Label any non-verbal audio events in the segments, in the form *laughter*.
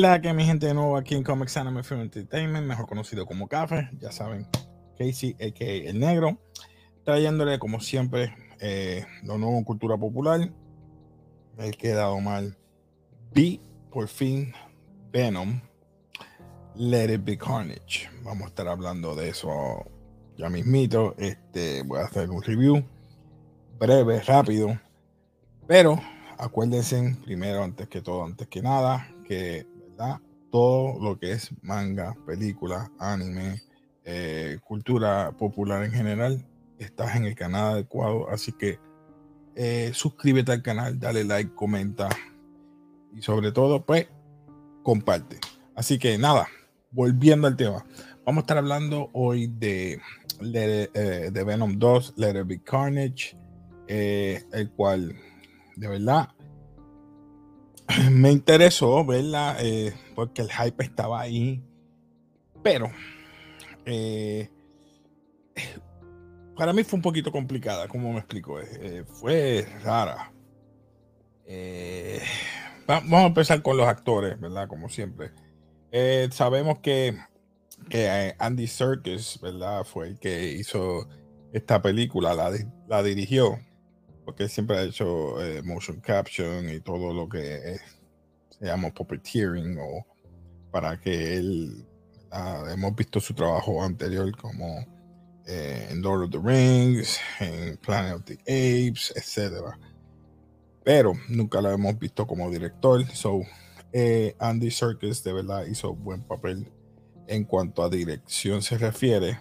La que mi gente de nuevo aquí en Comics Anime Film Entertainment, mejor conocido como Café, ya saben, Casey, a.k.a. El Negro, trayéndole como siempre eh, lo nuevo en cultura popular. He quedado mal. Vi por fin Venom, Let It Be Carnage. Vamos a estar hablando de eso ya mismito. Este, voy a hacer un review breve, rápido, pero acuérdense primero, antes que todo, antes que nada, que todo lo que es manga, película, anime, eh, cultura popular en general, estás en el canal adecuado. Así que eh, suscríbete al canal, dale like, comenta y sobre todo, pues, comparte. Así que nada, volviendo al tema, vamos a estar hablando hoy de, eh, Venom 2, Let It Be Carnage, el cual de verdad *clears throat* me interesó verla eh, porque el hype estaba ahí. Pero eh, para mí fue un poquito complicada, como me explico. Eh, fue rara. vamos a empezar con los actores, ¿verdad? Como siempre. sabemos que, que, Andy Serkis, ¿verdad? Fue el que hizo esta película, la, la dirigió porque siempre ha hecho eh, motion caption y todo lo que se llama puppeteering o para que él ah, hemos visto su trabajo anterior como eh, en Lord of the Rings, en Planet of the Apes, etc. Pero nunca lo hemos visto como director. So, eh, Andy Serkis de verdad hizo buen papel en cuanto a dirección se refiere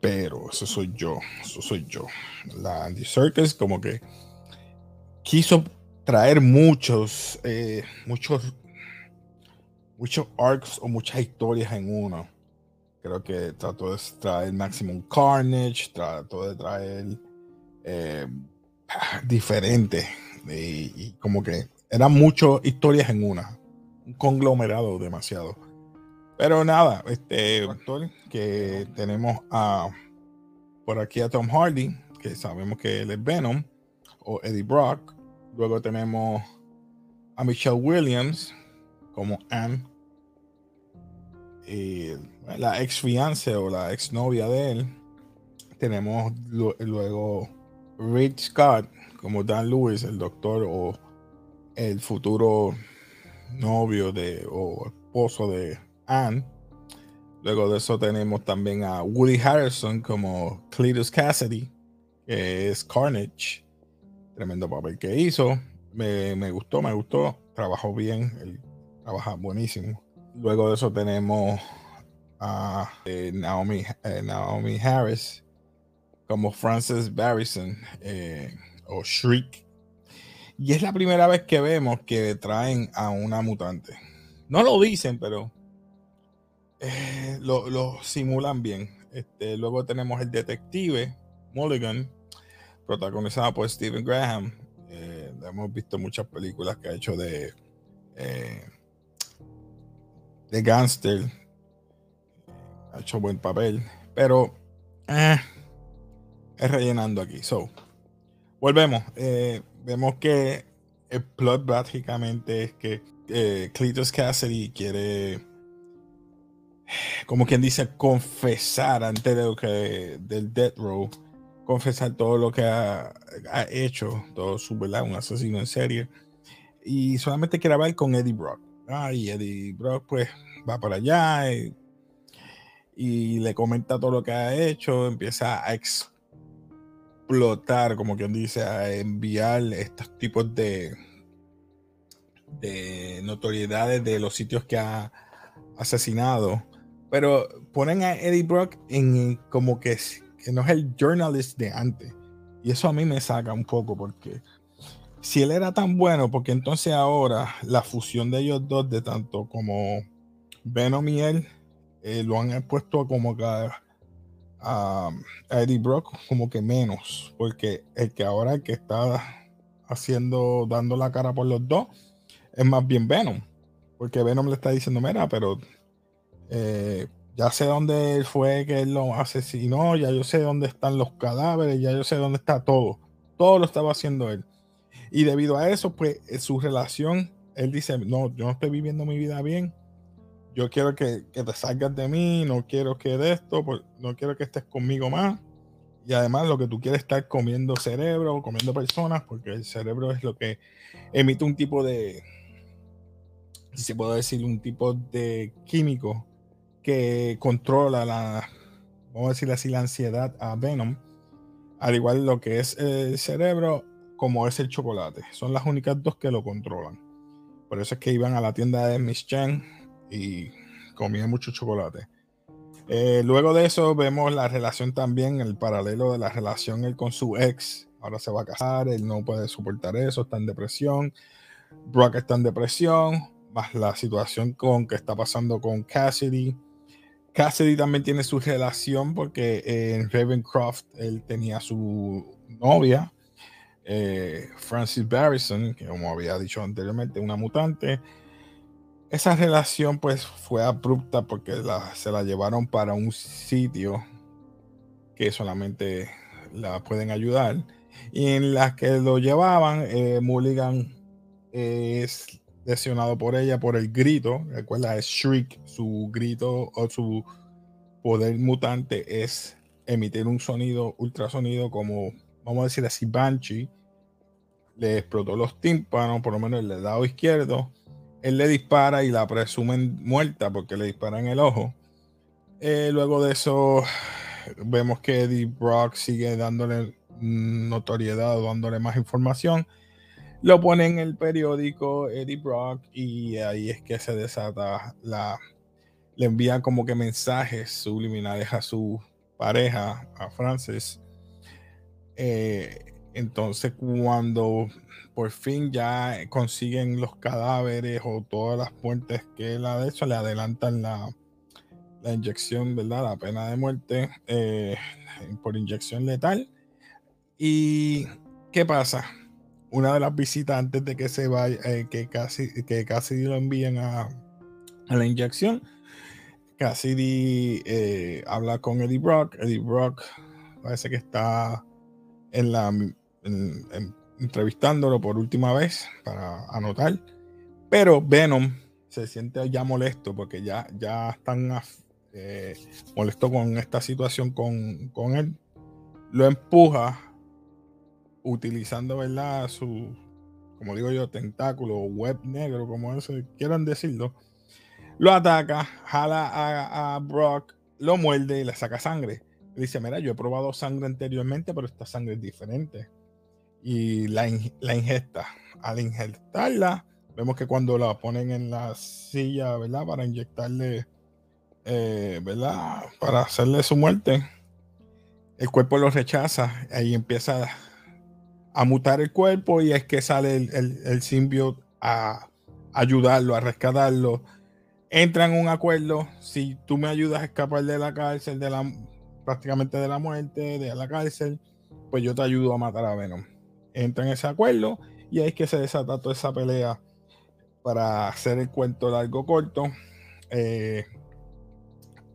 pero eso soy yo, eso soy yo. La Andy Circus como que quiso traer muchos, eh, muchos, muchos arcs o muchas historias en uno. Creo que trató de traer Maximum Carnage, trató de traer eh, diferente y, como que eran muchas historias en una, un conglomerado demasiado. Pero nada, este actor que tenemos a por aquí a Tom Hardy, que sabemos que él es Venom, o Eddie Brock. Luego tenemos a Michelle Williams como Anne. Y la ex fiance o la ex novia de él. Tenemos luego Rich Scott como Dan Lewis, el doctor o el futuro novio de o esposo de Luego de eso tenemos también a Woody Harrison como Cletus Cassidy, que es Carnage. Tremendo papel que hizo. Me, gustó, me gustó. Trabajó bien, él trabaja buenísimo. Luego de eso tenemos a eh, Naomi, eh, Naomi Harris como Frances Barrison eh, o Shriek. Y es la primera vez que vemos que traen a una mutante. No lo dicen, pero eh, lo, simulan bien. Este, luego tenemos el detective Mulligan, protagonizado por Stephen Graham. Eh, hemos visto muchas películas que ha hecho de, eh, de gangster. Ha hecho buen papel, pero es rellenando aquí. So, volvemos. vemos que el plot básicamente es que Cletus Cassidy quiere como quien dice, confesar antes de lo que del death row, confesar todo lo que ha, hecho, todo su verdad, un asesino en serie. Y solamente hablar con Eddie Brock. y Eddie Brock, pues, va para allá y, le comenta todo lo que ha hecho, empieza a explotar, como quien dice, a enviar estos tipos de notoriedades de los sitios que ha asesinado pero ponen a Eddie Brock en como que, que no es el journalist de antes. Y eso a mí me saca un poco porque si él era tan bueno, porque entonces ahora la fusión de ellos dos, de tanto como Venom y él, eh, lo han puesto como que a, a, Eddie Brock como que menos, porque el que ahora el que está haciendo, dando la cara por los dos, es más bien Venom, porque Venom le está diciendo, mira, pero eh, ya sé dónde él fue que él lo asesinó, ya yo sé dónde están los cadáveres, ya yo sé dónde está todo. Todo lo estaba haciendo él. Y debido a eso, pues eh, su relación él dice, no, yo no estoy viviendo mi vida bien. Yo quiero que, te salgas de mí, no quiero que esto, no quiero que estés conmigo más. Y además lo que tú quieres estar comiendo cerebro, comiendo personas, porque el cerebro es lo que emite un tipo de, si se puede decir, un tipo de químico que controla la, vamos a decir así, la ansiedad a Venom, al igual lo que es el cerebro como es el chocolate. Son las únicas dos que lo controlan. Por eso es que iban a la tienda de Miss Chen y comían mucho chocolate. Eh, luego de eso vemos la relación también, el paralelo de la relación con su ex. Ahora se va a casar, él no puede soportar eso, está en depresión. Brock está en depresión, más la situación con que está pasando con Cassidy. Cassidy también tiene su relación porque en Ravencroft él tenía su novia, eh, Francis Barrison, que como había dicho anteriormente, una mutante. Esa relación pues fue abrupta porque se la llevaron para un sitio que solamente la pueden ayudar. Y en la que lo llevaban, eh, Mulligan es lesionado por ella por el grito. Recuerda, es Shriek. Su grito o su poder mutante es emitir un sonido, ultrasonido, como vamos a decir así, Banshee. Le explotó los tímpanos, por lo menos el lado izquierdo. Él le dispara y la presumen muerta porque le dispara en el ojo. Eh, luego de eso, vemos que Eddie Brock sigue dándole notoriedad, dándole más información lo pone en el periódico Eddie Brock y ahí es que se desata la le envía como que mensajes subliminales a su pareja a Francis eh, entonces cuando por fin ya consiguen los cadáveres o todas las puentes que él ha hecho le adelantan la, la inyección verdad la pena de muerte eh, por inyección letal. Y qué pasa una de las visitas antes de que se vaya, eh, que, casi, que Cassidy lo envíen a, la inyección, Cassidy eh, habla con Eddie Brock. Eddie Brock parece que está en la entrevistándolo por última vez para anotar. Pero Venom se siente ya molesto porque ya, ya están eh, molesto con esta situación con, con él. Lo empuja utilizando, ¿verdad? Su, como digo yo, tentáculo, web negro, como eso quieran decirlo, lo ataca, jala a, Brock, lo muerde y le saca sangre. dice, mira, yo he probado sangre anteriormente, pero esta sangre es diferente. Y la, la ingesta. Al ingestarla, vemos que cuando la ponen en la silla, ¿verdad? Para inyectarle, eh, ¿verdad? Para hacerle su muerte, el cuerpo lo rechaza. Ahí empieza a mutar el cuerpo y es que sale el, el, a ayudarlo, a rescatarlo. Entran en un acuerdo, si tú me ayudas a escapar de la cárcel, de la, prácticamente de la muerte, de la cárcel, pues yo te ayudo a matar a Venom. Entra en ese acuerdo y ahí es que se desata toda esa pelea para hacer el cuento largo corto. Eh,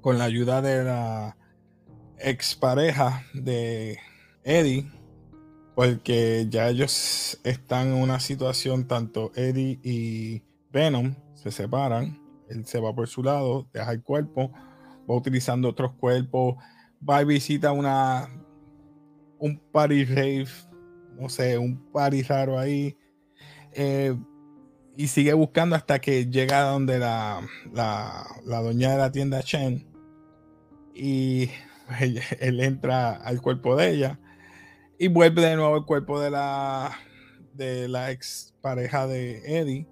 con la ayuda de la expareja de Eddie, porque ya ellos están en una situación, tanto Eddie y Venom se separan, él se va por su lado, deja el cuerpo, va utilizando otros cuerpos, va y visita una un party rave, no sé, un party raro ahí, eh, y sigue buscando hasta que llega donde la, la doña de la tienda Chen, y *laughs* él entra al cuerpo de ella y vuelve de nuevo el cuerpo de la, de la ex pareja de Eddie.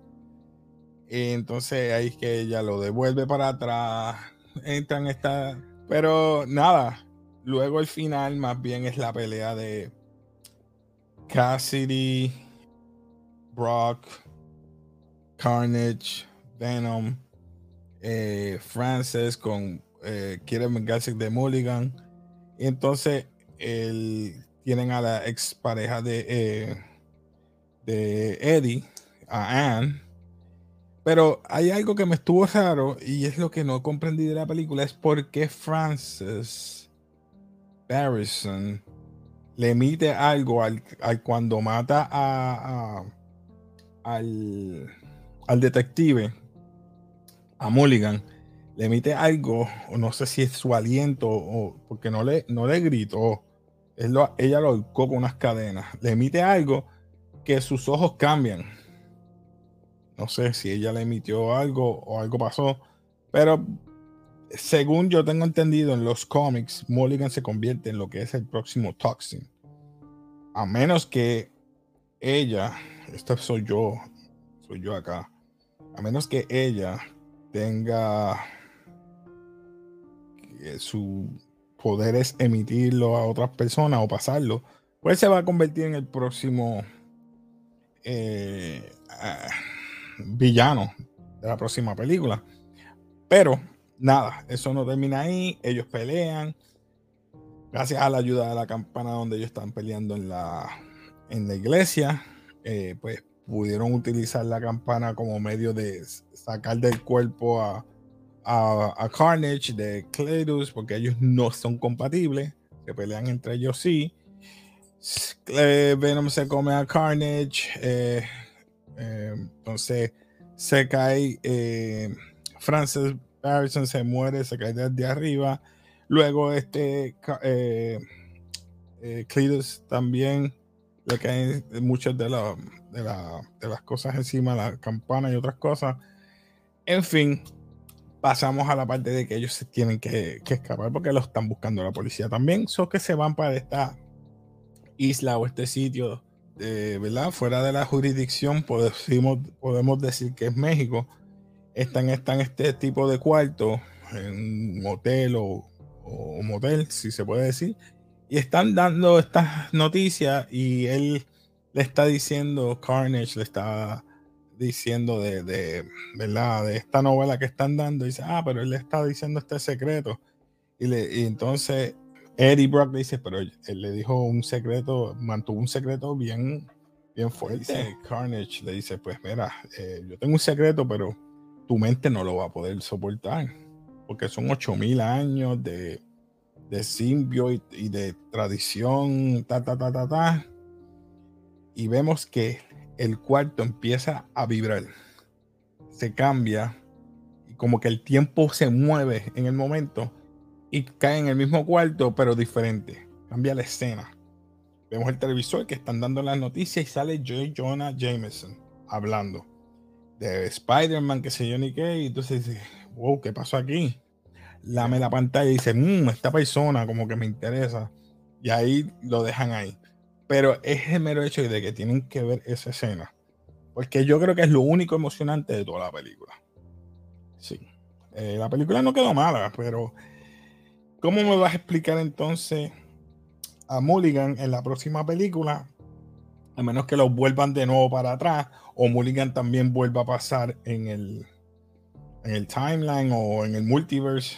Y entonces ahí es que ella lo devuelve para atrás. Entran esta. Pero nada. Luego el final más bien es la pelea de Cassidy, Brock, Carnage, Venom, eh, Francis con eh, quiere vengarse de Mulligan. Y entonces el tienen a la ex pareja de, eh, de Eddie, a Anne. Pero hay algo que me estuvo raro y es lo que no comprendí de la película, es por qué Francis Barrison le emite algo al, cuando mata a, al, al detective, a Mulligan, le emite algo, o no sé si es su aliento, o porque no le, no le gritó. Ella lo ahorcó con unas cadenas. Le emite algo que sus ojos cambian. No sé si ella le emitió algo o algo pasó, pero según yo tengo entendido en los cómics, Mulligan se convierte en lo que es el próximo Toxin. A menos que ella, esto soy yo, soy yo acá, a menos que ella tenga su poder es emitirlo a otras personas o pasarlo, pues se va a convertir en el próximo eh, villano de la próxima película. Pero nada, eso no termina ahí. Ellos pelean. Gracias a la ayuda de la campana donde ellos están peleando en la, en la iglesia, eh, pues pudieron utilizar la campana como medio de sacar del cuerpo a, a, Carnage de Cletus, porque ellos no son compatibles, se pelean entre ellos sí. Venom se come a Carnage, eh, eh, entonces se cae, eh, Francis Harrison se muere, se cae desde arriba. Luego este eh, Cletus también le caen muchas de, de, de las cosas encima, la campana y otras cosas. En fin, pasamos a la parte de que ellos se tienen que, escapar porque lo están buscando la policía también. Son que se van para esta isla o este sitio, ¿verdad? Fuera de la jurisdicción, podemos, podemos decir que es México. Están, están este tipo de cuarto, en un hotel o, o motel, si se puede decir. Y están dando estas noticias y él le está diciendo, Carnage le está diciendo de, de, ¿verdad? de esta novela que están dando. Dice, ah, pero él le está diciendo este secreto. Y, le, y entonces Eddie Brock le dice, pero él, le dijo un secreto, mantuvo un secreto bien, bien fuerte. Carnage le dice, pues mira, eh, yo tengo un secreto, pero tu mente no lo va a poder soportar. Porque son 8000 años de, de simbio y, y, de tradición, ta, ta, ta, ta, ta. Y vemos que el cuarto empieza a vibrar, se cambia y como que el tiempo se mueve en el momento y cae en el mismo cuarto pero diferente, cambia la escena. Vemos el televisor que están dando las noticias y sale J. Jonah Jameson hablando de Spider-Man, que sé yo ni qué, y entonces dice, wow, ¿qué pasó aquí? Lame la pantalla y dice, mmm, esta persona como que me interesa. Y ahí lo dejan ahí. Pero es el mero hecho de que tienen que ver esa escena. Porque yo creo que es lo único emocionante de toda la película. Sí. Eh, la película no quedó mala, pero ¿cómo me vas a explicar entonces a Mulligan en la próxima película? A menos que lo vuelvan de nuevo para atrás. O Mulligan también vuelva a pasar en el, en el timeline o en el multiverse.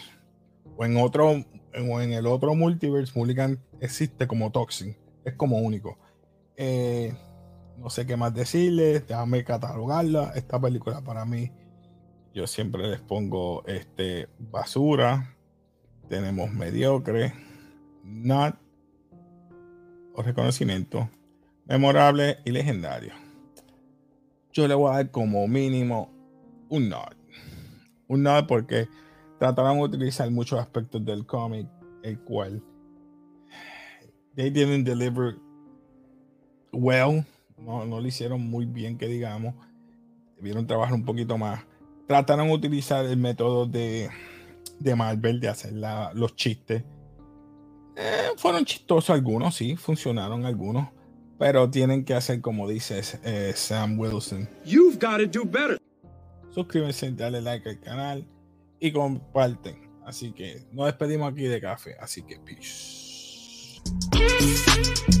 O en otro. O en el otro multiverse. Mulligan existe como Toxin es como único. Eh, no sé qué más decirles, déjame catalogarla. Esta película para mí, yo siempre les pongo este basura. Tenemos mediocre, not o reconocimiento, memorable y legendario. Yo le voy a dar como mínimo un not. Un not porque trataron de utilizar muchos aspectos del cómic, el cual they didn't deliver well. No, no lo hicieron muy bien, que digamos. Debieron trabajar un poquito más. Trataron de utilizar el método de, de Marvel de hacer los chistes. Eh, fueron chistosos algunos, sí, funcionaron algunos. Pero tienen que hacer como dice eh, Sam Wilson. You've got to do better. Suscríbanse, dale like al canal y comparten. Así que nos despedimos aquí de café. Así que peace. Peace.